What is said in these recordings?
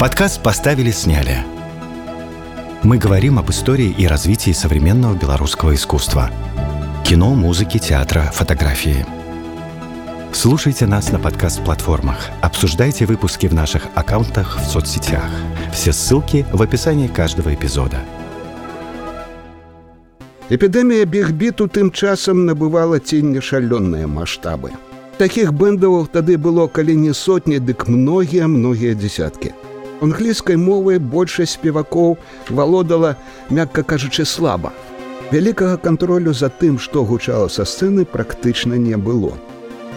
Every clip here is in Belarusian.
Подкаст «Поставили-сняли». Мы говорим об истории и развитии современного белорусского искусства. Кино, музыки, театра, фотографии. Слушайте нас на подкаст-платформах. Обсуждайте выпуски в наших аккаунтах в соцсетях. Все ссылки в описании каждого эпизода. Эпідэмія бігбіту тым часам набывала ценне шалёныя маштабы. Такіх бэндаў тады было калі не сотні, дык многія многія дзясяткі. Англійскай мовай большасць спевакоў валодала, мякка кажучы слаба. Вялікага кантролю за тым, што гучала са сцэны практычна не было.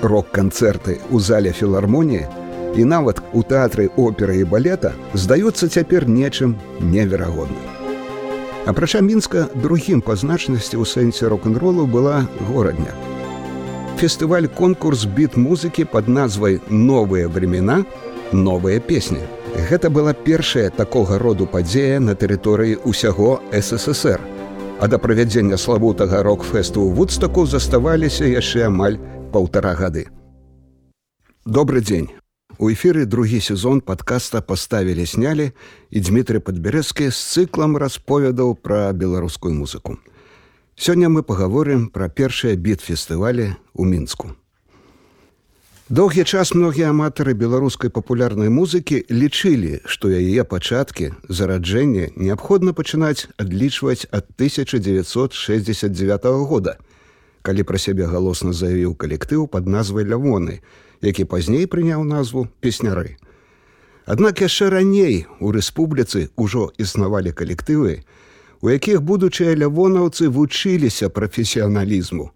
Рок-канцэрты ў зале філармоніі і нават у тэатры оперы і балета здаюцца цяпер нечым неверагодным. Апрача мінска другім па значнасці ў сэнсе рок-н-ролу была горадня. Фестываль конкурс біт музыкі пад назвай новыя времена, новыя песні. Гэта была першая такога роду падзея на тэрыторыі ўсяго ССР. А да правядзення славутага рок-фэсту ў вудстаку заставаліся яшчэ амаль паўтара гады. Добры дзень. У эфіры другі сезон падкаста паставілі снялі і Дмітрый Падбярэцкі з цыклам расповядаў пра беларускую музыку. Сёння мы пагаворым пра першыя біт-фестывалі ў мінску. Доўгі час многія аматары беларускай папулярнай музыкі лічылі, што яе пачаткі зараджэнне неабходна пачынаць адлічваць ад 1969 года, калі пра сябе галосна заявіў калектыў пад назвай лявоны, які пазней прыняў назву песняры. Аднак яшчэ раней у рэспубліцы ўжо існавалі калектывы, у якіх будучыя лявонаўцы вучыліся прафесіяналізму.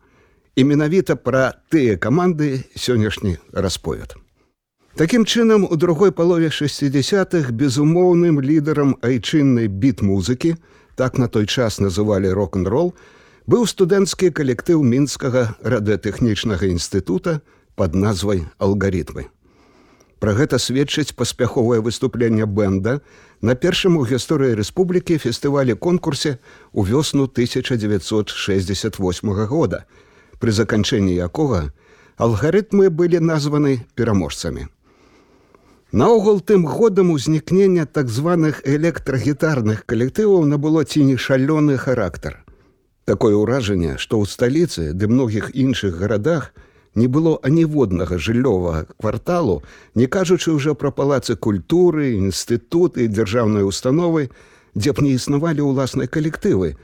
І менавіта пра тыя каманды сённяшні расповед. Такім чынам, у другой палове 60-х безумоўным лідарам айчыннай біт-музыкі, так на той час называлі рок-н-рол, быў студэнцкі калектыў мінскага радыотэхнічнага інстытута, под назвай алгаритмы. Пра гэта сведчыць паспяховае выступленне бэнда на першым у гісторыі рэспублікі фестывалі конкурсе ў вёсну 1968 года, пры заканчэнні якога алгарытмы былі названы пераможцамі. Наогул тым годам узнікнення так званых электрагітарных калектываў набыло ці не шалёны характар. Такое ўражанне, што ў сталіцы ды многіх іншых гарадах, не было аніводнага жыллёвага кварталу, не кажучы ўжо пра палацы культуры, інстытуты, дзяржаўнай установы, дзе б не існавалі ўласныя калектывы,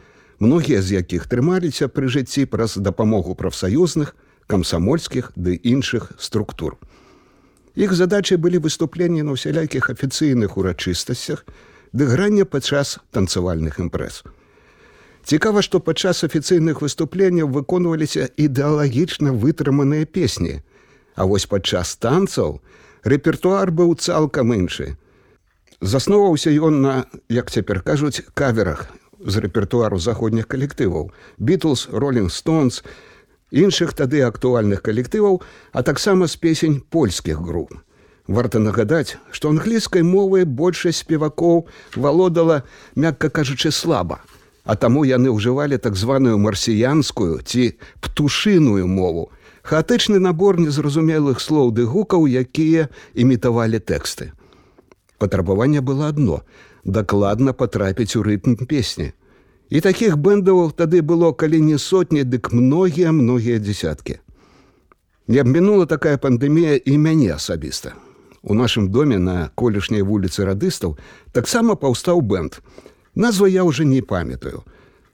многія з якіх трымаліся пры жыцці праз дапамогу прафсаюзных, камсамольскіх ды іншых структур. Іх задачай былі выступленні на ўсялякіх афіцыйных урачыстасцях ды грання падчас танцавальных імпрэз. Цікава, што падчас афіцыйных выступленняў выконваліся ідэалагічна вытрыманыя песні. А вось падчас танцаў рэпертуар быў цалкам іншы. Засноваўся ён на, як цяпер кажуць, каверах з рэпертуару заходніх калектываў, Бітлз, Роллинг Стоунс, іншых тады актуальных калектываў, а таксама з песень польскіх груп. Варта нагадаць, што англійскай мовай большасць спевакоў валодала, мякка кажучы слаба. А таму яны ўжывалі так званую марсіянскую ці птушыную мову. Хаатычны набор незразумелых слоў ды гукаў якія імітавалі тэксты патрабаванне было адно дакладна патрапіць у рытм песні і такіх бэндаў тады было калі не сотні дык многія многія дзясяткі не абмінула такая пандэмія і мяне асабіста у нашым доме на колішняй вуліцы радыстаў таксама паўстаў бэнд Назва я уже не памятаю.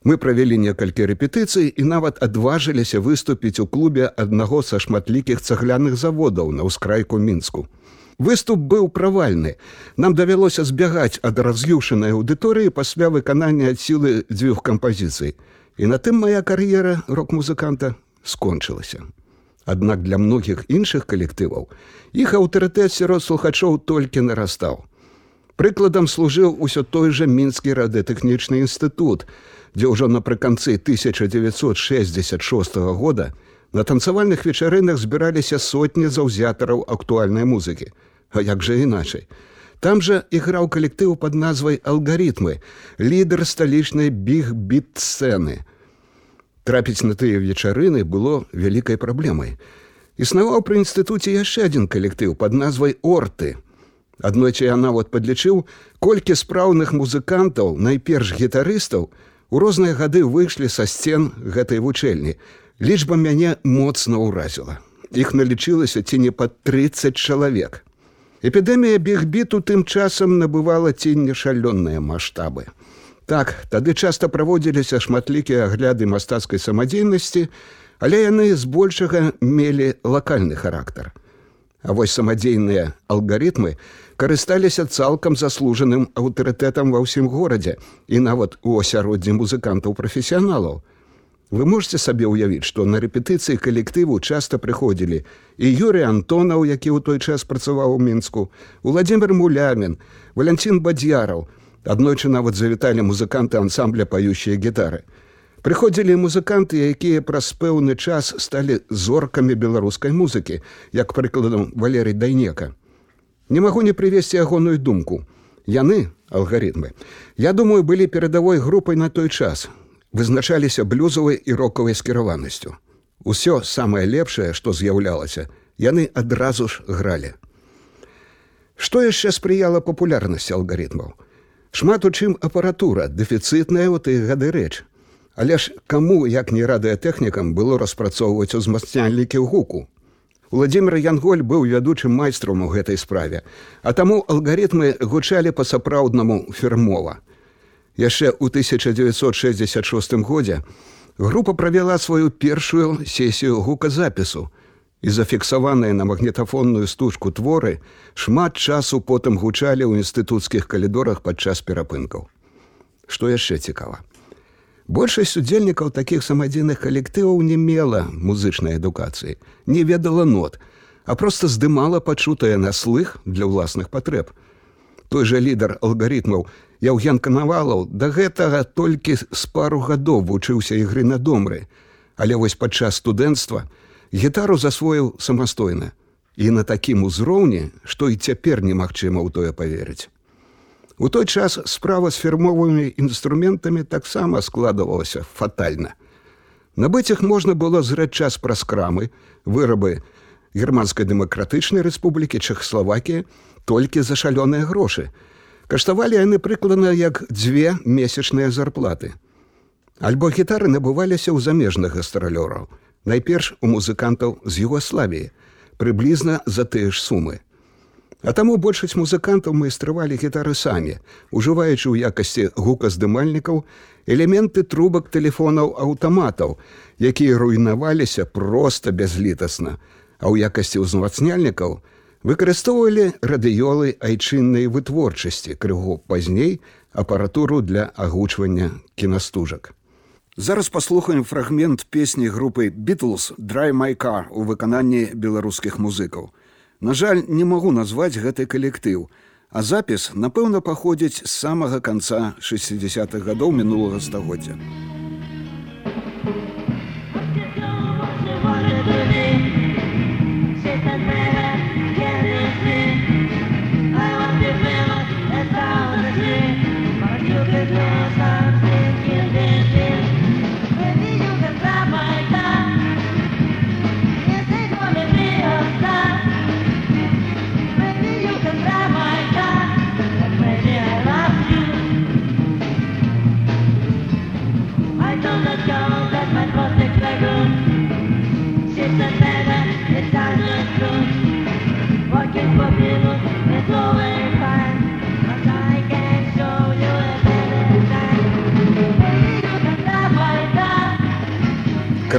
Мы правялі некалькі рэпетыцый і нават адважыліся выступіць у клубе аднаго са шматлікіх цагляных заводаў на ўскрайку мінску. Выступ быў правальны. Нам давялося збягаць ад раз'юшанай аўдыторыі пасля выканання ад сілы дзвюх кампазіцый. І на тым мая кар'ера рок-музыканта скончылася. Аднак для многіх іншых калектываў іх аўтарытэт сярод слухачоў толькі нарастаў. Прыкладам служыў усё той жа мінскі радытэхнічны інстытут, дзе ўжо напрыканцы 1966 года на танцавальных вечарынах збіраліся сотні заўзятараў актуальнай музыкі. А як жа іначай? Там жа іграў калектыў пад назвай алгаритмы, лідар сталічнай біг-біт-сцэны. Трапіць на тыя вечарыны было вялікай праблемай. Існаваў пры інстытуце яшчэ адзін калектыў пад назвай орты, Аднойчы я нават падлічыў, колькі спраўных музыкантаў, найперш гітарыстаў, у розныя гады выйшлі са сцен гэтай вучэльні. Лічба мяне моцна ўразіла. Іх налічылася ці не пад 30 чалавек. Эпідэмія бігбіту тым часам набывала ці не шалённыя маштабы. Так, тады часта праводзіліся шматлікія агляды мастацкай самадзейнасці, але яны збольшага мелі лакальны характар. А вось самадзейныя алгарытмы карысталіся цалкам заслужаным аўтарытэтам ва ўсім горадзе і нават у асяроддзі музыкантаў прафесіяналаў. Вы можете сабе ўявіць, што на рэпетыцыі калектыву часта прыходзілі і Юрый Антонаў, які ў той час працаваў у мінску, Владимир Мулямін, Валянцін Бадзяраў, аднойчы нават завіталі музыканты ансамбля пающыя гітары. Прыходзілі музыканты, якія праз пэўны час сталі зоркамі беларускай музыкі, як прыкладам Валерый Дайнека. Не магу не прывесці ягоную думку. Яны, алгарытмы, я думаю, былі перадавой групай на той час, вызначаліся блюзавай і рокавай скіраванасцю. Усё самае лепшае, што з'яўлялася, яны адразу ж гралі. Што яшчэ спрыяла папулярнасці алгарытмаў? Шмат у чым апаратура, дэфіцытная ў тыя гады рэч. Але ж каму, як не радыятэхнікам было распрацоўваць узмацняльнікі ў гуку. Владимир Янголь быў вядучым майстром у гэтай справе, а таму алгарытмы гучалі па-сапраўднаму фірмова. Яшчэ ў 1966 годзе група правяла сваю першую сесію гуказапісу і зафіксаваныя на магнітафонную стужку творы шмат часу потым гучалі ў інстытуцкіх калідорах падчас перапынкаў. Што яшчэ цікава. Большасць удзельнікаў такіх самадзейных калектываў не мела музычнай адукацыі, не ведала нот, а проста здымала пачутае на слых для ўласных патрэб. Той жа лідар алгарытмаў Яўген канавалаў да гэтага толькі з пару гадоў вучыўся ігры на домры, але вось падчас студэнцтва гітару засвоіў самастойна і на такім узроўні, што і цяпер немагчыма ў тое паверыць. У той час справа з фірмовымі інструментамі таксама складывалася фатальна. Набыць іх можна было зрэць час праз крамы, вырабы германскай дэмакратычнай рэспублікі Чехславакія толькі за шалёныя грошы. Каштавалі яны прыкладна як дзве месячныя зарплаты. Альбо гітары набываліся ў замежных гастралёраў, найперш у музыкантаў з Югославіі, прыблізна за тыя ж сумы. А таму большасць музыкантаў майстравалі гітары самі, ужываючы ў якасці гуказдымальнікаў элементы трубак тэлефонаў аўтаматаў, якія руйнаваліся проста бязлітасна, а ў якасці ўзмацняльнікаў выкарыстоўвалі радыёлы айчыннай вытворчасці крыгу пазней апаратуру для агучвання кінастужак. Зараз паслухаем фрагмент песні групы Beatles Dry Майка у выкананні беларускіх музыкаў. На жаль, не магу назваць гэты калектыў, а запіс, напэўна, паходзіць з самага канца 60-х гадоў мінулага стагоддзя.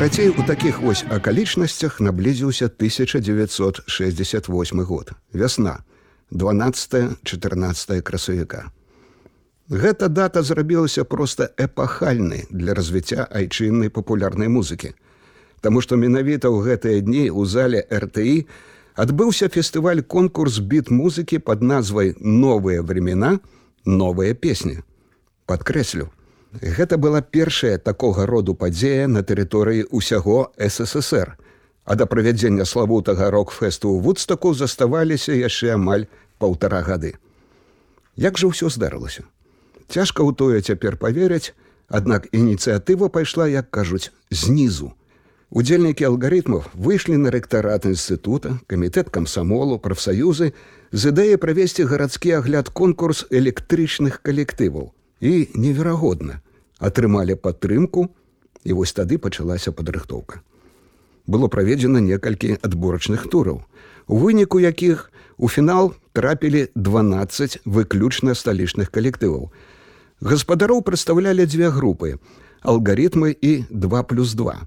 Карацей, у такіх вось акалічнасцях наблізіўся 1968 год. Вясна, 12-14 красавіка. Гэта дата зрабілася проста эпахальнай для развіцця айчыннай папулярнай музыкі. Таму што менавіта ў гэтыя дні ў зале РТІ адбыўся фестываль конкурс біт музыкі пад назвай новыя времена, новыя песні. Падкрэслю, Гэта была першая такога роду падзея на тэрыторыі ўсяго ССР. А да правядзення славутага рок-фэсту ў вудстаку заставаліся яшчэ амаль паўтара гады. Як жа ўсё здарылася? Цяжка ў тое цяпер паверыць, аднак ініцыятыва пайшла, як кажуць, знізу. Удзельнікі алгарытмаў выйшлі на рэктарат інстытута, камітэт камсамолу, прафсаюзы, з ідэі правесці гарадскі агляд конкурс электрычных калектываў і неверагодна атрымалі падтрымку і вось тады пачалася падрыхтоўка. Было праведзена некалькі адборачных тураў у выніку якіх у фінал трапілі 12 выключна сталічных калектываў. Гаспадароў прадстаўлялі дзве групы алгарытмы і 2 плюс 2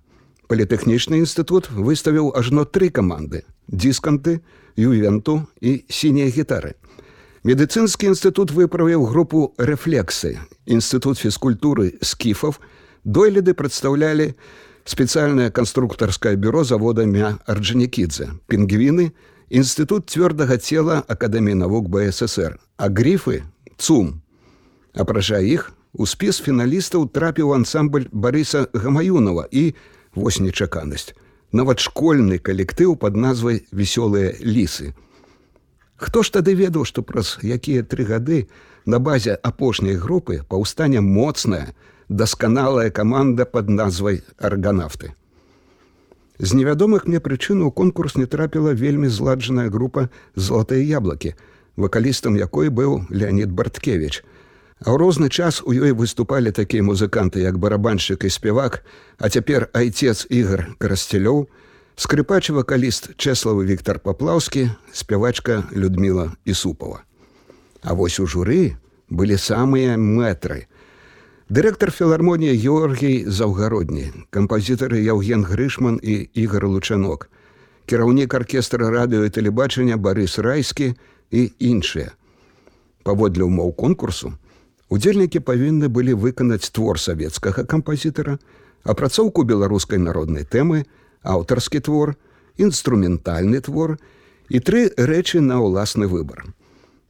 палітэхнічны інстытут выставіў ажно тры каманды дисканты ювенту і сінія гітары медыцынскі інстытут выправіў групу рэфлексы інстытут фізкультуры скіфов дойліды прадстаўлялі спецыяльнае канструктарскае бюро завода мя арджанікідзе пінгвіны інстытут цвёрдага цела акадэміі навук бСр а грифы цум. Апража іх у спіс фіналістаў трапіў ансамбль барыса гамаюнова і вось нечаканасць нават школьны калектыў под назвай вясёлыя лісы. Хто ж тады ведаў, што праз якія тры гады на базе апошняй групы паўстане моцная, дасканалая каманда под назвай арганафты. З невядомых мне прычын у конкурс не трапіла вельмі зладжаная група золотыя яблакі, вакалістам якой быў Леонид Барткевич, А ў розны час у ёй выступалі такія музыканты, як барабаншчык і спявак, а цяпер айцец ігр карасцелёў, скрыпач вакаліст Чэславы Віктор Паплаўскі, спявачка Людміла Ісупова. А вось у журы былі самыя мэтры. Дырэктар філармоніі Георгій Заўгародні, кампазітары Яўген Грышман і Ігар Лучанок, кіраўнік аркестра радыё і тэлебачання Барыс Райскі і іншыя. Паводле ўмоў конкурсу, Удзельнікі павінны былі выканаць твор савецкага кампазітара, апрацоўку беларускай народнай тэмы, аўтарскі твор, інструментальны твор і тры рэчы на ўласны выбар.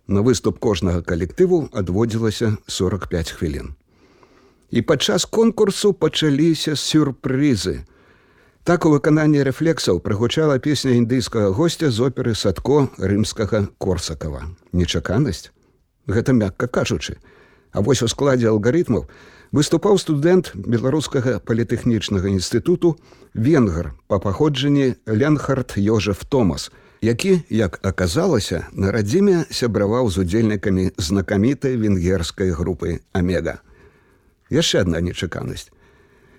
На выступ кожнага калектыву адводзілася 45 хвілін. І падчас конкурсу пачаліся сюрпрызы. Так у выкананні рэфлексаў прыгучала песня індыйскага госця з оперы садко рымскага корсакава. Нечаканасць. Гэта мякка кажучы, А вось у складзе алгарытмаў выступаў студэнт беларускага палітэхнічнага інстытуту венгар па паходжанні Ленхард Йожеф Томас, які, як аказалася, на радзіме сябраваў з удзельнікамі знакамітай венгерскай групы Амега. Яшчэ адна нечаканасць.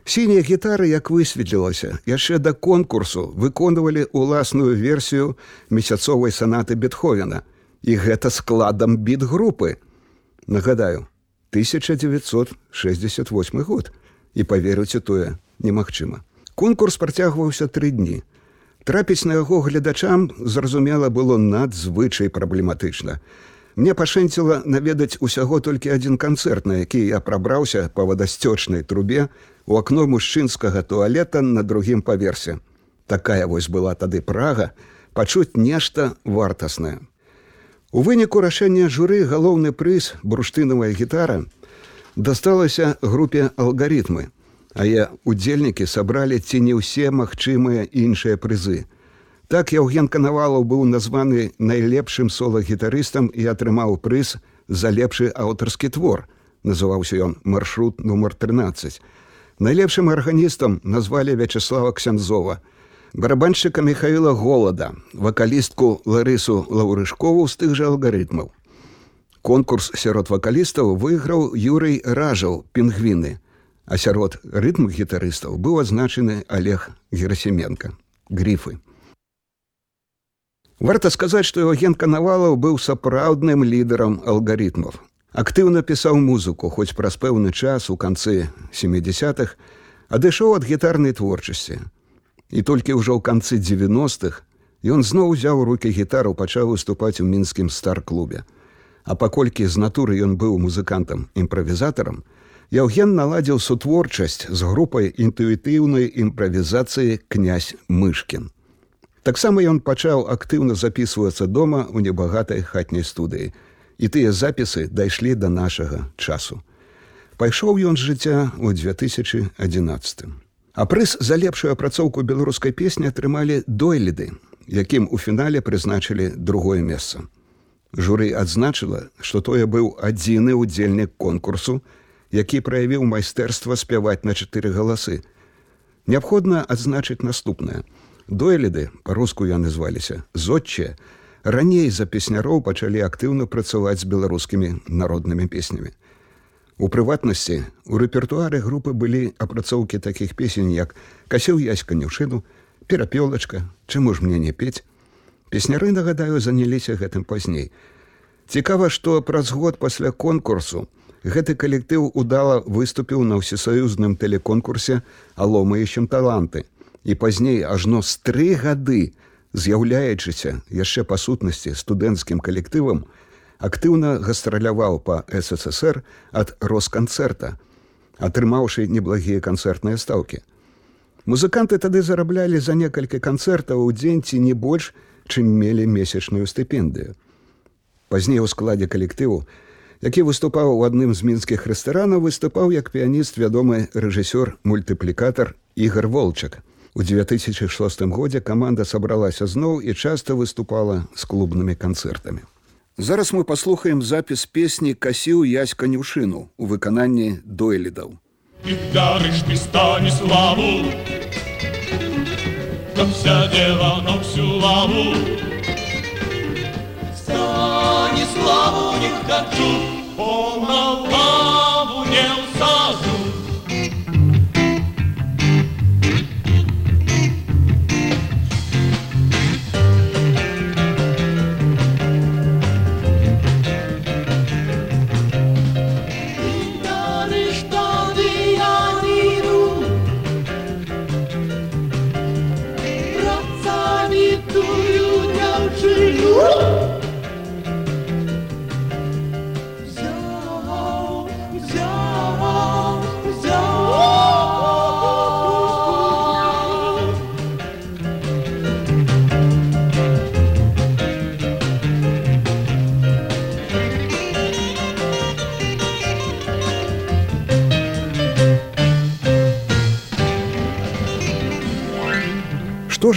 Сінія гітары, як высветлілася, яшчэ да конкурсу выконвалі ўласную версію месяцовай санаты Бетховена. І гэта складам біт-групы. Нагадаю, 1968 год і паверыце тое немагчыма. Конкурс працягваўся тры дні. Трапіць на яго гледачам зразумела было надзвычай праблематычна. Мне пашэнціла наведаць усяго толькі адзін канцэрт, на які я прабраўся па вадасцёчнай трубе у акно мужчынскага туалета на другім паверсе. Такая вось была тады прага пачуць нешта вартаснае. У выніку рашэння журы галоўны прыз бурштынавая гітара дасталася групе алгарытмы, а я удзельнікі сабралі ці не ўсе магчымыя іншыя прызы. Так Яўген Канавалаў быў названы найлепшым солагітарыстам і атрымаў прыз за лепшы аўтарскі твор. Называўся ён маршрут нумар 13. Найлепшым арганістам назвалі Вячеслава Ксянзова, барабаншчыка Михаила голода вакалістку ларысу лаўрышкову з тых жа алгарытмаў. Конкурс сярод вакалістаў выйграў юрый ражаў пінгвіны а сярод рытм гітарыстаў быў адзначаны олег герасеменко грифы варта сказаць што ген канавалаў быў сапраўдным лідарам алгарытмаў. Актыўна пісаў музыку хоць праз пэўны час у канцы 70-х адышоў ад гітарнай творчасці І толькі ўжо ў канцы 90-х ён зноў узяў рукі гітару, пачаў выступаць у мінскім стар-клубе. А паколькі з натуры ён быў музыкантам імправізатарам, Яўген наладзіў сутворчасць з групай інтуітыўнай імправізацыі князь мышкін. Таксама ён пачаў актыўна записывацца дома ў небагатай хатняй студыі. І тыя запісы дайшлі да нашага часу. Пайшоў ён з жыцця ў 2011. А прыз за лепшую апрацоўку беларускай песні атрымалі дойліды, якім у фінале прызначылі другое месца. Журы адзначыла, што тое быў адзіны ўдзельнік конкурсу, які праявіў майстэрства спяваць на чатыры галасы. Неабходна адзначыць наступнае. Дойліды па-руску яны зваліся зодчыя, раней за песняроў пачалі актыўна працаваць з беларускімі народнымі песнямі. У прыватнасці у рэпертуары групы былі апрацоўкі такіх песень, як касеў яська нюшыну, перапёлачка, чаму ж мне не пець. Песняры, нагадаю, заняліся гэтым пазней. Цікава, што праз год пасля конкурсу гэты калектыў удала выступіў на ўсесаюзным тэлеконкурсе аломаючым таланты. І пазней ажно з тры гады, з'яўляючыся яшчэ па сутнасці студэнцкім калектывам, актыўна гастраляваў па ССР ад росканцэрта, атрымаўшы неблагія канцэртныя стаўкі. Музыканты тады зараблялі за некалькі канцэртаў у дзень ці не больш, чым мелі месячную стыпендыю. Пазней у складзе калектыву, які выступаў у адным з мінскіх рэстаранаў, выступаў як піяніст вядомы рэжысёр мультыплікатар Ігар Волчак. У 2006 годзе каманда сабралася зноў і часта выступала з клубнымі канцэртамі. Зараз мы паслухаем запіс песні касіў ясь канюшыну у выкананні дойлідаў. Дарыш пістане славу Там вся дева на всю лаву Стане славу не хочу Полна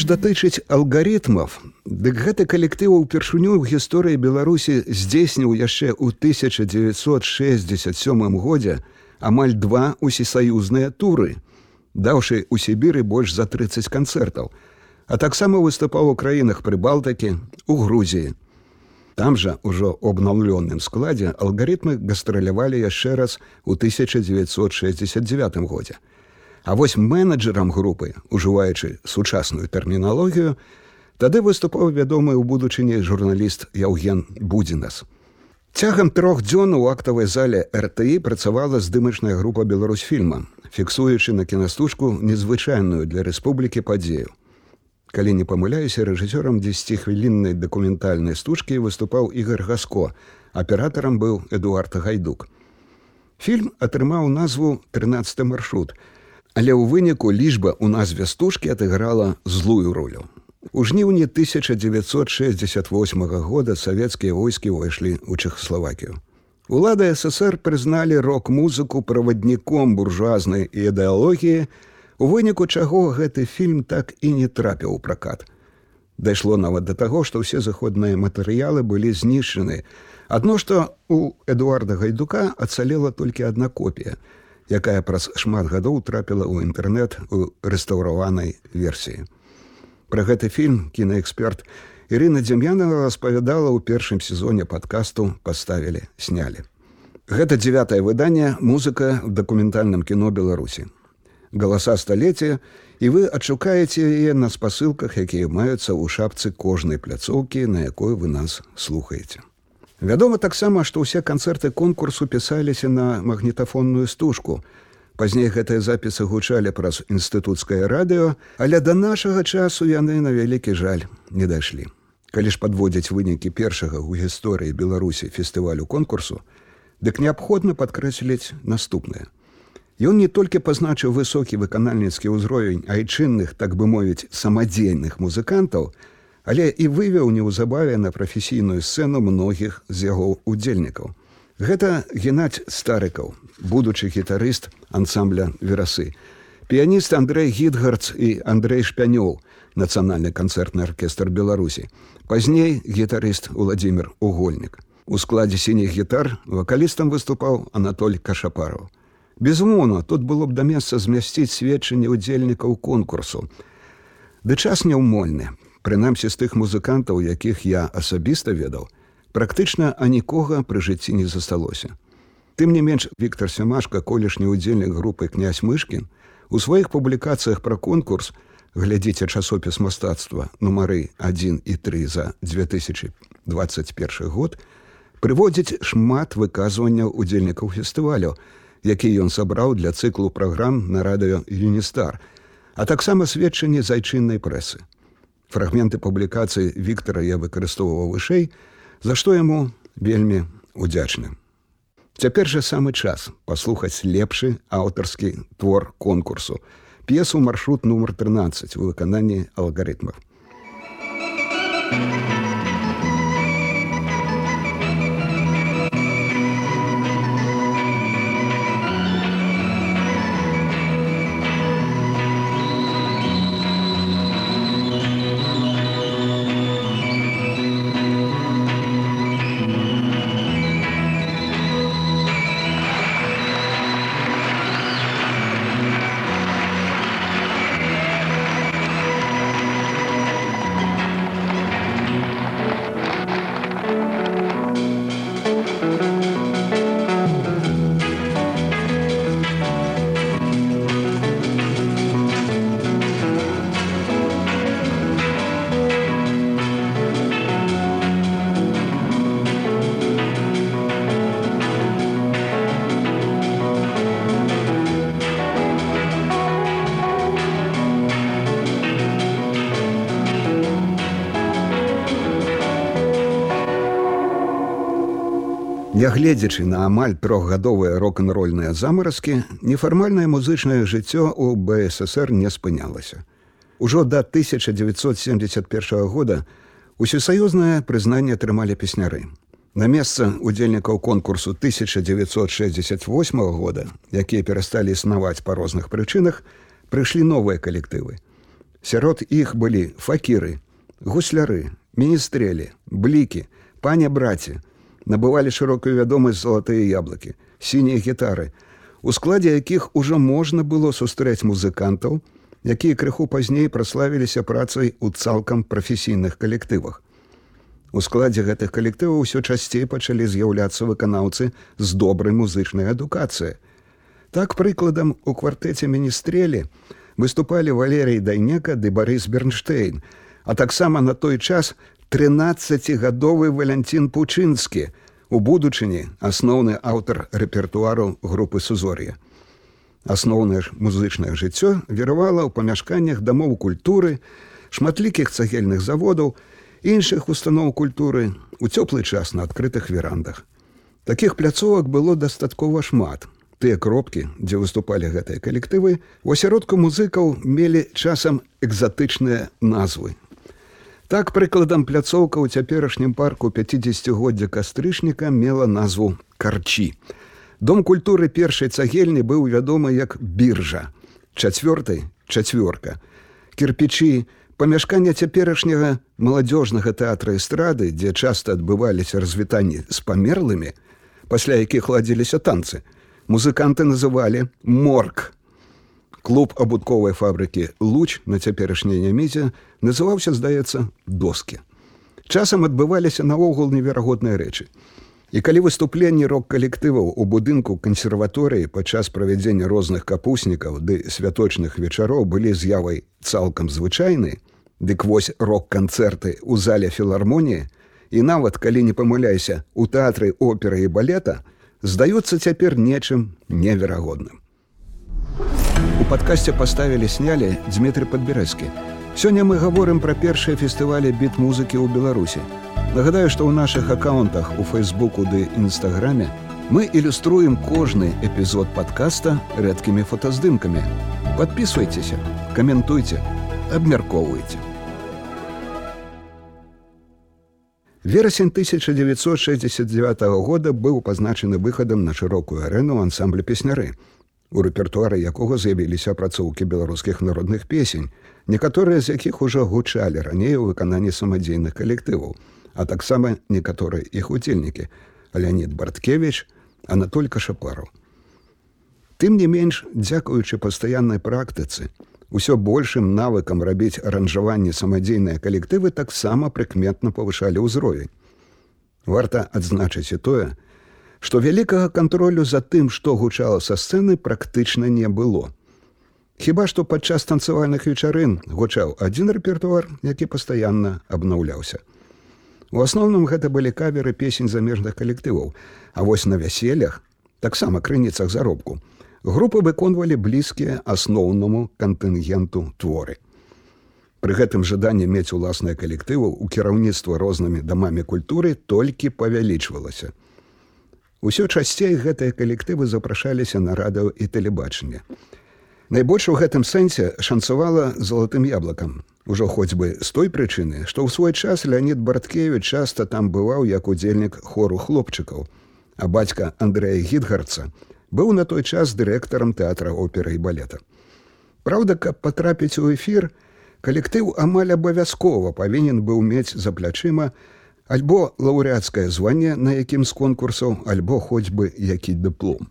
датычыць алгарытмаў, дык гэты калектыў упершыню ў гісторыі Беларусі здзейсніў яшчэ ў 1967 годзе амаль два усесаюзныя туры, даўшы у Сібіры больш за 30 канцэртаў, а таксама выступаў у краінах Прыбалтакі, у Грузіі. Там жа ўжо обнаўлённым складзе алгарытмы гастралявалі яшчэ раз у 1969 годзе. А вось менеджерам групы, ужываючы сучасную тэрміналогію, тады выступаў вядомы ў будучыні журналіст Яўген Будзінас. Цягам трох дзён у актавай зале РТІ працавала здымачная група Беларусьфільма, фіксуючы на кінастужку незвычайную для рэспублікі падзею. Калі не памыляюся рэжысёрам 10хвіліннай дакументальнай стужкі выступаў Ігар Гаско, аператарам быў Эдуард Гайдук. Фільм атрымаў назву 13 маршрут, Але ў выніку лічба ў назве стужкі адыграла злую ролю. У жніўні 1968 года савецкія войскі ўвайшлі ў Чехаславакію. Улады ССР прызналі рок-музыку правадніком буржуазнай ідэалогіі, у выніку чаго гэты фільм так і не трапіў у пракат. Дайшло нават да таго, што ўсе заходныя матэрыялы былі знішчаны. Адно што у Эдуарда Гайдука ацалела толькі адна копія, якая праз шмат гадоў трапіла ў інтэрнэт у рэстаўраванай версіі. Пра гэты фільм кінаэксперт Ірына Дзям'янова распавядала ў першым сезоне падкасту паставілі снялі. Гэта дзявятае выданне музыка в дакументальным кіно Беларусі. Галаса сталеця і вы адшукаеце яе на спасылках, якія маюцца ў шапцы кожнай пляцоўкі, на якой вы нас слухаеце. Вядома таксама, што ўсе канцэрты конкурсу пісаліся на магнітафонную стужку. Пазней гэтыя запісы гучалі праз інстытуцкае радыё, але да нашага часу яны на вялікі жаль не дайшлі. Калі ж падводзяць вынікі першага ў гісторыі Беларусі фестывалю конкурсу, дык неабходна падкрэсліць наступнае. Ён не толькі пазначыў высокі выканальніцкі ўзровень айчынных, так бы мовіць, самадзейных музыкантаў, але і вывеў неўзабаве на прафесійную сцэну многіх з яго удзельнікаў. Гэта геннадзь старыкаў, будучы гітарыст ансамбля верасы. Піяніст Андрей Гідгарц і Андрей Шпянёў, нацыянальны канцэртны аркестр Беларусі. Пазней гітарыст Владзімир Угольнік. У складзе сініх гітар вакалістам выступаў Анатоль Кашапараў. Безумоўна, тут было б да месца змясціць сведчанне ўдзельнікаў конкурсу. Ды час няўмольны Прынамсі з тых музыкантаў, якіх я асабіста ведаў, практычна анікога пры жыцці не засталося. Тым не менш Віктор Сямашка, колішні ўдзельнік групы князь мышкін, у сваіх публікацыях пра конкурс глядзіце часопіс мастацтва нумары 1 і 3 за 2021 год, прыводзіць шмат выказванняў удзельнікаў фестывалю, які ён сабраў для цыклу праграм на радыё Юністар, а таксама сведчанні зайчыннай прэсы. Фрагменты публікацыі Віктора я выкарыстоўваў вышэй, за што яму вельмі удзячны. Цяпер жа самы час паслухаць лепшы аўтарскі твор конкурсу, п'есу маршрут нумар 13 у выкананні алгарытмаў. Thank you. Нягледзячы на амаль трохгадовыя рок-н-рольныя замаразкі, нефармальнае музычнае жыццё ў БССР не спынялася. Ужо да 1971 года усесаюзнае прызнанне атрымалі песняры. На месца удзельнікаў конкурсу 1968 года, якія перасталі існаваць па розных прычынах, прыйшлі новыя калектывы. Сярод іх былі факіры, гусляры, міністрелі, блікі, паня браці, набывалі шырокую вядомасць залатыя яблыкі, сінія гітары, у складзе якіх ужо можна было сустрэць музыкантаў, якія крыху пазней праславіліся працай у цалкам прафесійных калектывах. У складзе гэтых калектываў усё часцей пачалі з'яўляцца выканаўцы з добрай музычнай адукацыі. Так прыкладам у квартэце міністрелі выступалі валерій дайнека ды Барыс Бернштейн, а таксама на той час 13гадовы валянцін пучынскі у будучыні асноўны аўтар рэпертуару групы сузор'я асноўнае ж музычнае жыццё веравала ў памяшканнях дамоў культуры шматлікіх цагельных заводаў іншых устаноў культуры у цёплы час на адкрытых верандах. Таких пляцовак было дастаткова шмат. Тыя кропкі дзе выступалі гэтыя калектывы у асяродку музыкаў мелі часам экзатычныя назвы Так прыкладам пляцоўка ў цяперашнім парку 50годдзя кастрычніка мела назву карчі. Дом культуры першай цагельні быў вядомы як біржа. Чацвёртай чацвёрка. Кірпічы, памяшкання цяперашняга маладзёжнага тэатра эстрады, дзе часта адбываліся развітанні з памерлымі, пасля якіх ладзіліся танцы. Музыканты называлі морг клуб абутковай фабрыкі луч на цяперашняй нямізе называўся здаецца доскі часам адбываліся наогул неверагодныя рэчы. І калі выступленні рок-калектываў у будынку кансерваторыі падчас правядзення розных капуснікаў ды святочных вечароў былі з'явай цалкам звычайны дык вось рок-канцэрты ў зале філармоніі і нават калі не памыляйся у тэатры оперы і балета здаюцца цяпер нечым неверагодным У падкасце паставілі снялі Дмітрый Падбярэцкі. Сёння мы гаворым пра першыя фестывалі біт-музыкі ў Беларусі. Нагадаю, што ў нашых аккаунтах у фейсбуку ды нстаграме мы ілюструем кожны эпізод падкаста рэдкімі фотаздымкамі. Падпісвайцеся, каментуйце, абмяркоўвайце. Верасень 1969 года быў пазначаны выхадам на шырокую арэну ансамблю песняры у рэпертуары якога з'явіліся апрацоўкі беларускіх народных песень, некаторыя з якіх ужо гучалі раней у выкананні самадзейных калектываў, а таксама некаторыя іх удзельнікі Леонид Барткевич, Анатоль Кашапару. Тым не менш, дзякуючы пастаяннай практыцы, Усё большым навыкам рабіць аранжаванні самадзейныя калектывы таксама прыкметна павышалі ўзровень. Варта адзначыць і тое, што вялікага кантролю за тым, што гучала са сцэны практычна не было. Хіба што падчас танцавальных вечарын гучаў адзін рэпертуар, які пастаянна абнаўляўся. У асноўным гэта былі каверы песень замежных калектываў, А вось на вяселлях, таксама крыніцах заробку, групы выконвалі блізкія асноўнаму кантынгенту творы. Пры гэтым жаданне мець уласныя калектыву ў кіраўніцтва рознымі дамамі культуры толькі павялічвалася. Усё часцей гэтыя калектывы запрашаліся на радыо і тэлебачанне. Найбольш у гэтым сэнсе шанцавала залатым яблыкам. Ужо хоць бы з той прычыны, што ў свой час Леонид Барткевич часта там бываў як удзельнік хору хлопчыкаў, а бацька Андрэя Гідгарца быў на той час дырэктарам тэатра оперы і балета. Праўда, каб патрапіць у эфір, калектыў амаль абавязкова павінен быў мець за плячыма альбо лаўрэацкае званне, на якім з конкурсаў, альбо хоць бы які дыплом.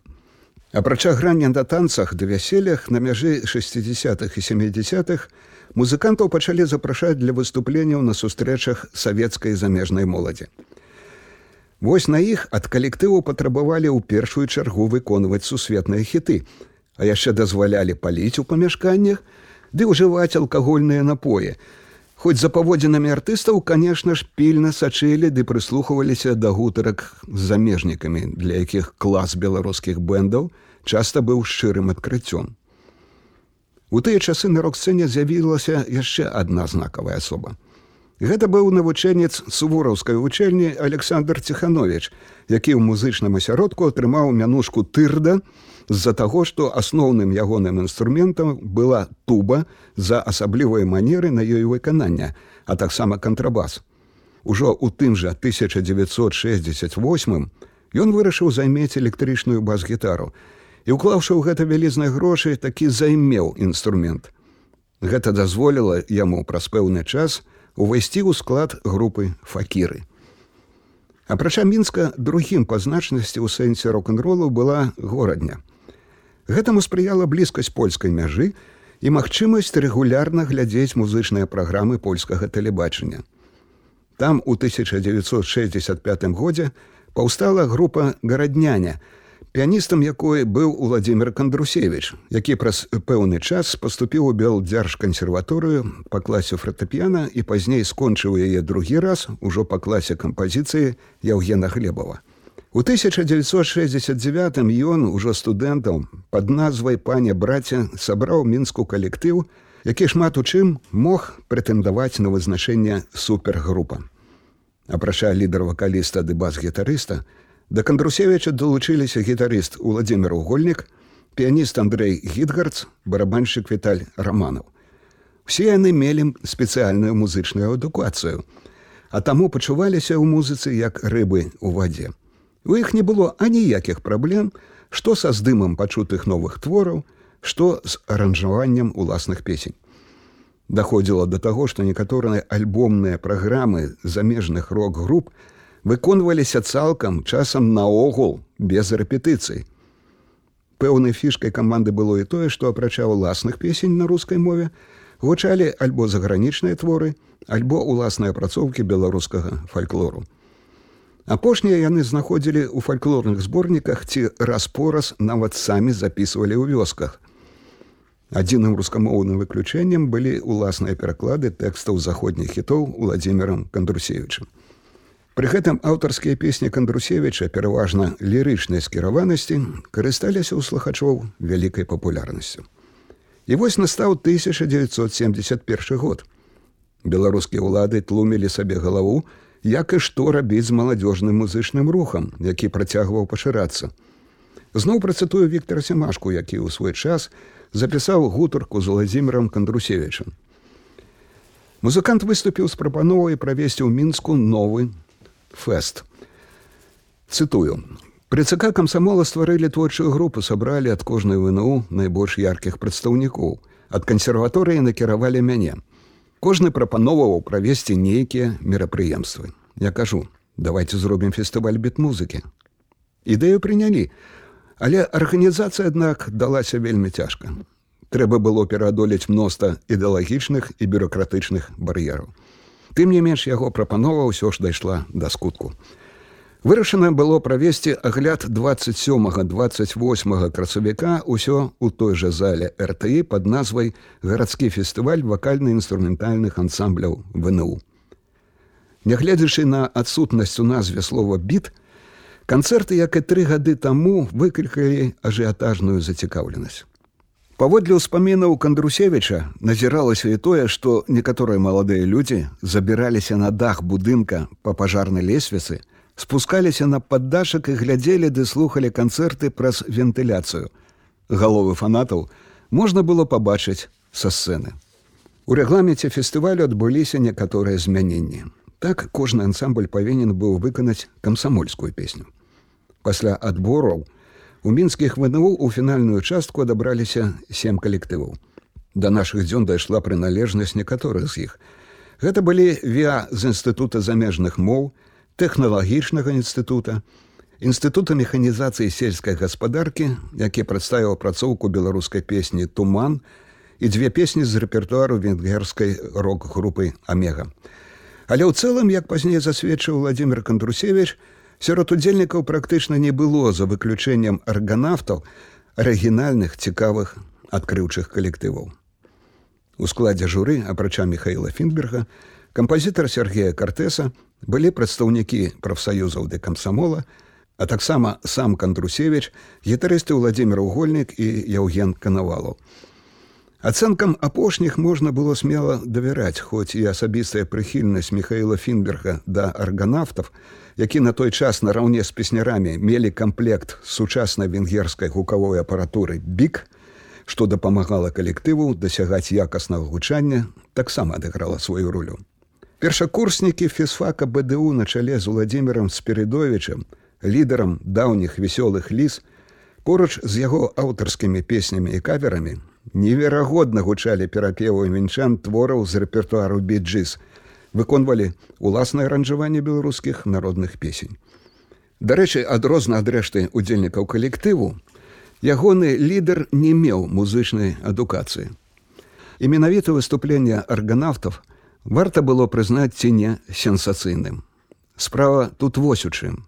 Апрача грання на танцах да вяселлях на мяжы 60-х і 70-х музыкантаў пачалі запрашаць для выступленняў на сустрэчах савецкай замежнай моладзі. Вось на іх ад калектыву патрабавалі ў першую чаргу выконваць сусветныя хіты, а яшчэ дазвалялі паліць у памяшканнях ды ўжываць алкагольныя напоі. Хоць за паводзінамі артыстаў, канешне ж, пільна сачылі ды прыслухваліся да гутарак з замежнікамі, для якіх клас беларускіх бэндаў часта быў шчырым адкрыццём. У тыя часы на рок-сцэне з'явілася яшчэ адна знакавая асоба. Гэта быў навучэнец сувораўскай вучэльні Александр Ціханович, які ў музычным асяродку атрымаў мянушку тырда з-за таго, што асноўным ягоным інструментам была туба за асаблівыя манеры на ёй выканання, а таксама кантрабас. Ужо ў тым жа 1968 ён вырашыў займець электрычную бас-гітару і уклаўшы ў гэта вялізныя грошы такі займеў інструмент. Гэта дазволіла яму праз пэўны час, увайсці ў склад групы факіры. Апрача мінска другім па значнасці ў сэнсе рок-н-ролу была горадня. Гэтаму спрыяла блізкасць польскай мяжы і магчымасць рэгулярна глядзець музычныя праграмы польскага тэлебачання. Там у 1965 годзе паўстала група гарадняня, піяністам якой быў уладзімир кандрусевич які праз пэўны час паступіў у белдзярж кансерваторыю па класе фортапіяна і пазней скончыў яе другі раз ужо па класе кампазіцыі яўгена глебова у 1969 ён ужо студэнтаў под назвай паня браце сабраў мінску калектыў які шмат у чым мог прэтэндаваць на вызначэнне супергрупа апрача лідар вакаліста ды бас-гітарыста Да кандрусевіча далучыліся гітарыст Уладзімир Угольнік, піяніст Андрей Гідгарц, барабаншчык Віталь Раманаў. Усе яны мелі спецыяльную музычную адукацыю, а таму пачуваліся ў музыцы як рыбы ў вадзе. У іх не было аніякіх праблем, што са здымам пачутых новых твораў, што з аранжаваннем уласных песень. Даходзіла да таго, што некаторыя альбомныя праграмы замежных рок-груп, выконваліся цалкам часам наогул без рэпетыцый. Пэўнай фішкай каманды было і тое, што апрача ўласных песень на рускай мове, гучалі альбо загранічныя творы, альбо ўласныя апрацоўкі беларускага фальклору. Апошнія яны знаходзілі ў фальклорных зборніках ці раз-пораз нават самі записывалі ў вёсках. Адзіным рускамоўным выключэннем былі ўласныя пераклады тэкстаў заходніх хітоў Владзімірам Кандрусевічым. Пры гэтым аўтарскія песні Кандрусевіча пераважна лірычнай скіраванасці карысталіся ў слухачоў вялікай папулярнасцю. І вось настаў 1971 год. Беларускія ўлады тлумілі сабе галаву, як і што рабіць з маладзёжным музычным рухам, які працягваў пашырацца. Зноў працытую Віктора Сямашку, які ў свой час запісаў гутарку з Владзімірам Кандрусевічам. Музыкант выступіў з прапановай правесці ў мінску новы фэст. Цытую. Пры ЦК камсамола стварылі творчую групу, сабралі ад кожнай ВНУ найбольш яркіх прадстаўнікоў. Ад кансерваторыі накіравалі мяне. Кожны прапановаў правесці нейкія мерапрыемствы. Я кажу, давайте зробім фестываль бітмузыкі. Ідэю прынялі, але арганізацыя, аднак далася вельмі цяжка. трэба было пераадолець мноста ідэалагічных і бюрократычных бар'ераў. Тым не менш яго прапанова ўсё ж дайшла да скутку. Вырашана было правесці агляд 27-28 красавіка ўсё ў той жа зале РТІ под назвай гарадскі фестываль вакальна-інструментальных ансамбляў ВНУ. Нягледзячы на адсутнасць у назве слова біт, канцэрты, як і тры гады таму выклікалі ажыятажную зацікаўленасць. Паводле ўспамінаў кандрусевіча назіралася і тое, што некаторыя маладыя людзі забіраліся на дах будынка па пажарнай лесвіцы, спускаліся на паддашак і глядзелі ды слухали канцэрты праз вентыляцыю. Галовы фанатаў можна было пабачыць са сцэны. У рэгламенце фестывалю адбыліся некаторыя змяненні. Так кожны ансамбль павінен быў выканаць камсамольскую песню. Пасля адбораў у мінскіх ВНУ у фінальную частку адабраліся сем калектываў. Да нашых дзён дайшла прыналежнасць некаторых з іх. Гэта былі віа з інстытута замежных моў, тэхналагічнага інстытута, інстытута механізацыі сельскай гаспадаркі, які прадставіў апрацоўку беларускай песні туман і дзве песні з рэпертуару венгерскай рок-групы Амега. Але ў цэлым, як пазней засведчыў Владимир Кандрусевич, сярод удзельнікаў практычна не было за выключэннем арганавтаў арыгінальных цікавых адкрыўчых калектываў. У складзе журы, апрача Михаила Фінберга, кампазітар Сергея Картэса, былі прадстаўнікі прафсаюзаў ды камсамола, а таксама сам Кандрусевич, гітарысты Владимир Угольнік і Яўген Канавалаў. Ацэнкам апошніх можна было смела давяраць, хоць і асабістая прыхільнасць Михаила Фінберга да арганавтаў, які на той час нараўне з песнярамі мелі камплект сучаснай венгерскай гукавой апаратуры бік, што дапамагала калектыву дасягаць якаснага гучання, таксама адыграла сваю ролю. Першакурснікі фізфака БДУ на чале з Владимиром Спіридовичем, лідарам даўніх вясёлых ліс, поруч з яго аўтарскімі песнямі і каверамі, неверагодна гучалі перапеву мінчан твораў з рэпертуару біджис, выконвалі уласнае аранжаванне беларускіх народных песень. Дарэчы, адрозна ад рэшты удзельнікаў калектыву, ягоны лідар не меў музычнай адукацыі. І менавіта выступленне арганавтаў, варта было прызнаць ці не сенсацыйным. Справа тут вось у чым.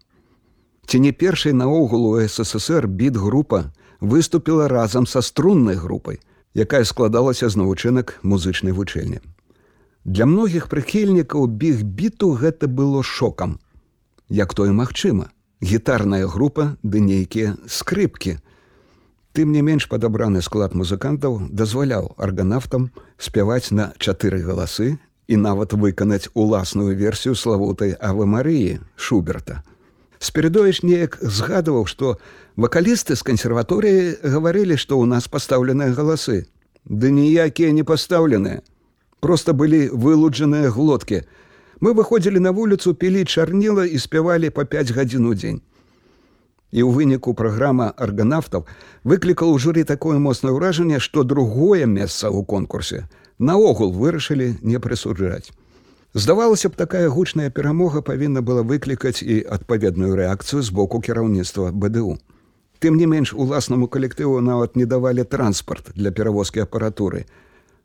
Ці не першай наогул у ССР біт-група выступіла разам са струннай групай, якая складалася з навучынак музычнай вучэльні. Для многіх прыхільнікаў біг біту гэта было шокам. Як тое магчыма, гітарная група ды нейкія скрыпкі. Тым не менш падабраны склад музыкантаў дазваляў арганавтам спяваць на чатыры галасы і нават выканаць уласную версію славутай авы Марыі Шуберта. Спірдоіч неяк згадываў, што вакалісты з кансерваторыі гаварылі, што ў нас пастаўленыя галасы. Ды ніякія не пастаўленыя. Проста былі вылуджаныя глоткі. Мы выходзілі на вуліцу, пілі чарніла і спявалі па 5 гадзін у дзень. І ў выніку праграма арганавтаў выклікала ў журы такое моцнае ўражанне, што другое месца ў конкурсе наогул вырашылі не прысуджаць. Здавалася б, такая гучная перамога павінна была выклікаць і адпаведную рэакцыю з боку кіраўніцтва БДУ. Тым не менш уласнаму калектыву нават не давалі транспарт для перавозкі апаратуры.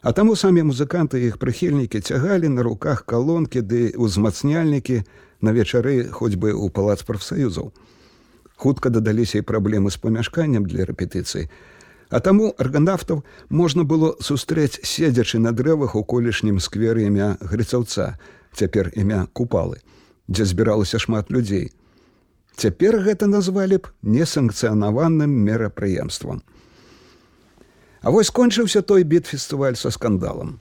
А таму самі музыканты іх прыхільнікі цягалі на руках калонкі ды ўзмацняльнікі на вечары хоць бы ў палац прафсаюзаў. Хутка дадаліся і праблемы з памяшканнем для рэпетыцыі, А таму арганавтаў можна было сустрэць седзячы на дрэвах у колішнім скверы імя грыцаўца, цяпер імя купалы, дзе збіралася шмат людзей. Цяпер гэта назвалі б несанкцыянаваным мерапрыемствам. А вось скончыўся той бітфестываль са скандалам.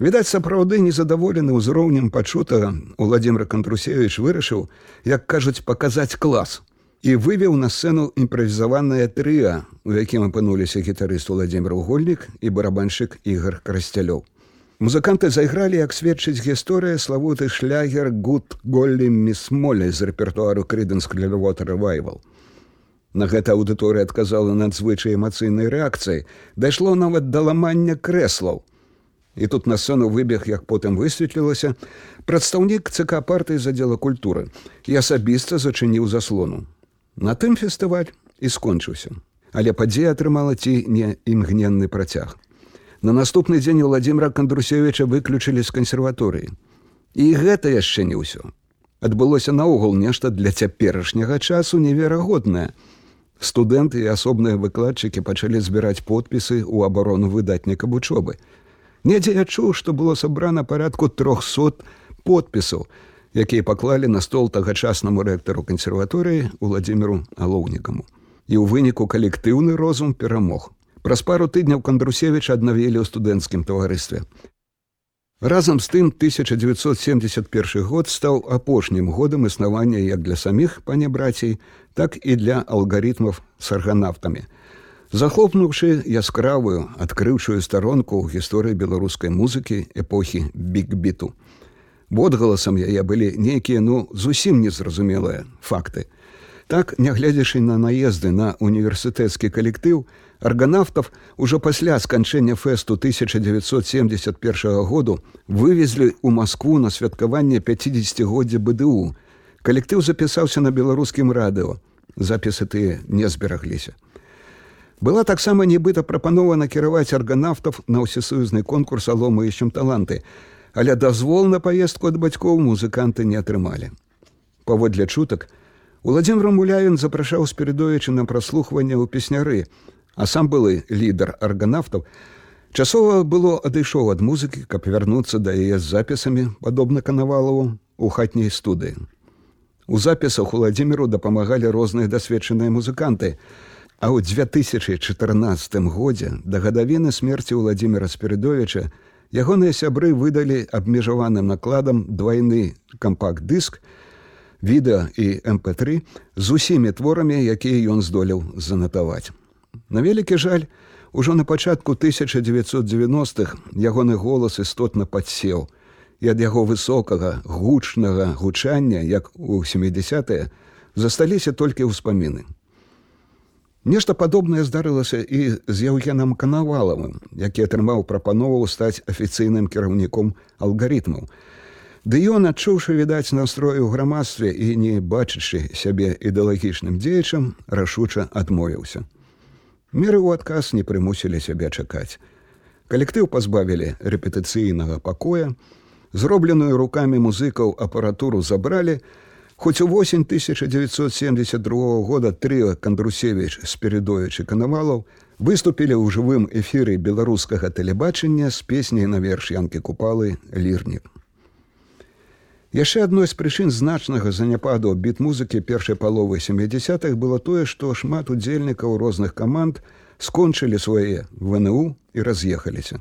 Відаць, сапраўды незадаволены ўзроўнем пачутага Владимир Кандрусевич вырашыў, як кажуць паказаць клас, і вывеў на сцэну імправізаванае трыа, у якім апынуліся гітарыст Владзімир Угольнік і барабаншчык ігар красцялёў. Музыканты зайгралі, як сведчыць гісторыя славуты шлягер гуд голлі місмолі з рэпертуару крыдэнсклервотер вайвал. На гэта аўдыторыя адказала надзвычай эмацыйнай рэакцыяй, дайшло нават да ламання крэслаў. І тут на сцэну выбег, як потым высветлілася, прадстаўнік ЦК партыі задзела культуры і асабіста зачыніў заслону. На тым фестываль і скончыўся. Але падзея атрымала ці не імгненны працяг. На наступны дзень Владимира Кандрусевича выключылі з кансерваторыі. І гэта яшчэ не ўсё. Адбылося наогул нешта для цяперашняга часу неверагоднае. Студэнты і асобныя выкладчыкі пачалі збіраць подпісы ў абарону выдатніка вучобы. Недзе я чуў, што было сабрана парадку 300 подпісаў, якія паклалі на стол тагачаснаму рэктару кансерваторыі Владимиру Алоўнікаму і ў выніку калектыўны розум перамог. Праз пару тыдняў Кандрусевич аднавілі ў студэнцкім таварыстве. Разам з тым 1971 год стаў апошнім годам існавання як для саміх панебрацей, так і для алгарытмаў з арганавтамі. Захлопнуўшы яскравую, адкрыўшую старонку ў гісторыі беларускай музыкі эпохі бікбіту. Водгаласам яе былі нейкія ну зусім незразумелыя факты. Так, нягледзячы на наезды на універсітэцкі калектыў, арганавтаў ужо пасля сканчэння фэсту 1971 году вывезлі ў Маскву на святкаванне 50годдзя БДУ. Калектыў запісаўся на беларускім радыо. Запісы тыя не зберагліся. Была таксама нібыта прапанова накіраваць арганавтаў на ўсесаюзны конкурс алому ищем таланты, але дазвол на паездку ад бацькоў музыканты не атрымалі. Паводле чутак, Владимир Мулявін запрашаў спірыдоечы на праслухванне ў песняры, а сам былы лідар арганавтаў. Часова было адышоў ад музыкі, каб вярнуцца да яе з запісамі, падобна канавалаву у хатняй студыі. У запісах Владимиру дапамагалі розныя дасведчаныя музыканты. А ў 2014 годзе да гадавіны смерці Владимира Спірыдовича ягоныя сябры выдалі абмежаваным накладам двайны кампакт-дыск, відэа і mp3 з усімі творамі, якія ён здолеў занатаваць. На вялікі жаль, ужо на пачатку 1990-х ягоны голас істотна падсеў, і ад яго высокага гучнага гучання, як у 70е, засталіся толькі ўспаміны. Нешта падобнае здарылася і з Яўгенам канавалавым, які атрымаў прапанову стаць афіцыйным кіраўніком алгарытмаў. Ды ён, адчуўшы відаць настрою ў грамадстве і не бачачы сябе ідэалагічным дзеячам, рашуча адмовіўся. Меры ў адказ не прымусілі сябе чакаць. Калектыў пазбавілі рэпетыцыйнага пакоя, зробленую рукамі музыкаў апаратуру забралі, Хоць у восень 1972 года трыо Кандрусевич Спірыдович і канавалаў выступілі ў жывым эфіры беларускага тэлебачання з песняй на верш янкі купалы лірнік. Яшчэ адной з прычын значнага заняпаду біт-музыкі першай паловы 70-х было тое, што шмат удзельнікаў розных каманд скончылі свае ВНУ і раз'ехаліся.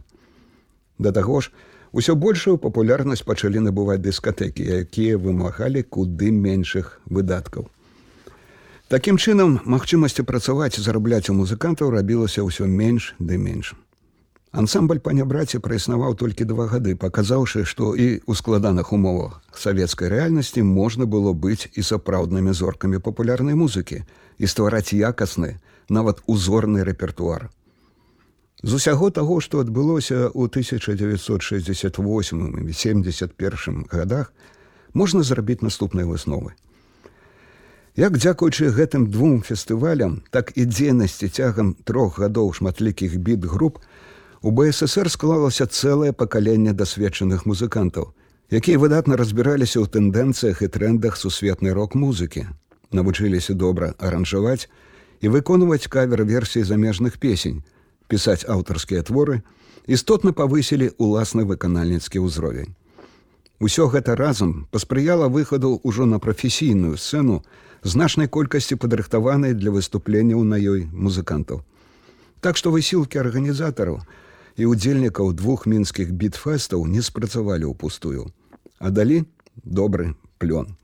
Да таго ж, усё большую папулярнасць пачалі набываць дыскатэкі, якія вымагалі куды меншых выдаткаў. Такім чынам, магчымасці працаваць і зарабляць у музыкантаў рабілася ўсё менш ды менш. Ансамбль панябраці праіснаваў толькі два гады, паказаўшы, што і ў складаных умовах савецкай рэальнасці можна было быць і сапраўднымі зоркамі папулярнай музыкі і ствараць якасны, нават узорны рэпертуар. З усяго таго, што адбылося ў 1968-71 годах, можна зрабіць наступныя высновы. Як дзякуючы гэтым двум фестывалям, так і дзейнасці цягам трох гадоў шматлікіх біт груп, У БСР склалася цэлае пакаленне дасведчаных музыкантаў, якія выдатна разбіраліся ў тэндэнцыях і трендах сусветнай рок-музыкі, навучыліся добра аранжаваць і выконваць кавер-версіі замежных песень, пісаць аўтарскія творы, істотна павысілі ўласны выканальніцкі ўзровень. Усё гэта разам паспрыяла выхаду ўжо на прафесійную сцэну значнай колькасці падрыхтаванай для выступленняў на ёй музыкантаў. Так што высілкі арганізатараў, і удзельнікаў двух мінскіх бітфэстаў не спрацавалі ўпустую, а далі добры плён.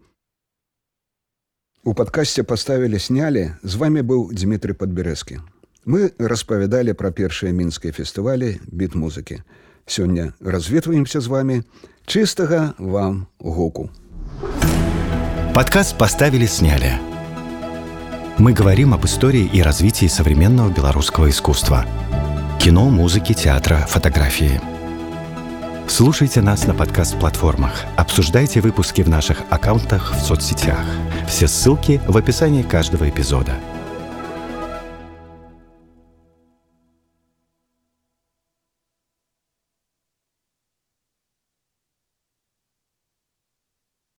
У падкасці паставілі снялі, з вами быў Дмітрый Падбярэзкі. Мы распавядалі пра першыя мінскія фестывалі біт-музыкі. Сёння развітваемся з вами чыстага вам гуку. Подкаст поставили сняли. Мы говорим об истории и развитии современного белорусского искусства – кино, музыки, театра, фотографии. Слушайте нас на подкаст-платформах, обсуждайте выпуски в наших аккаунтах в соцсетях. Все ссылки в описании каждого эпизода –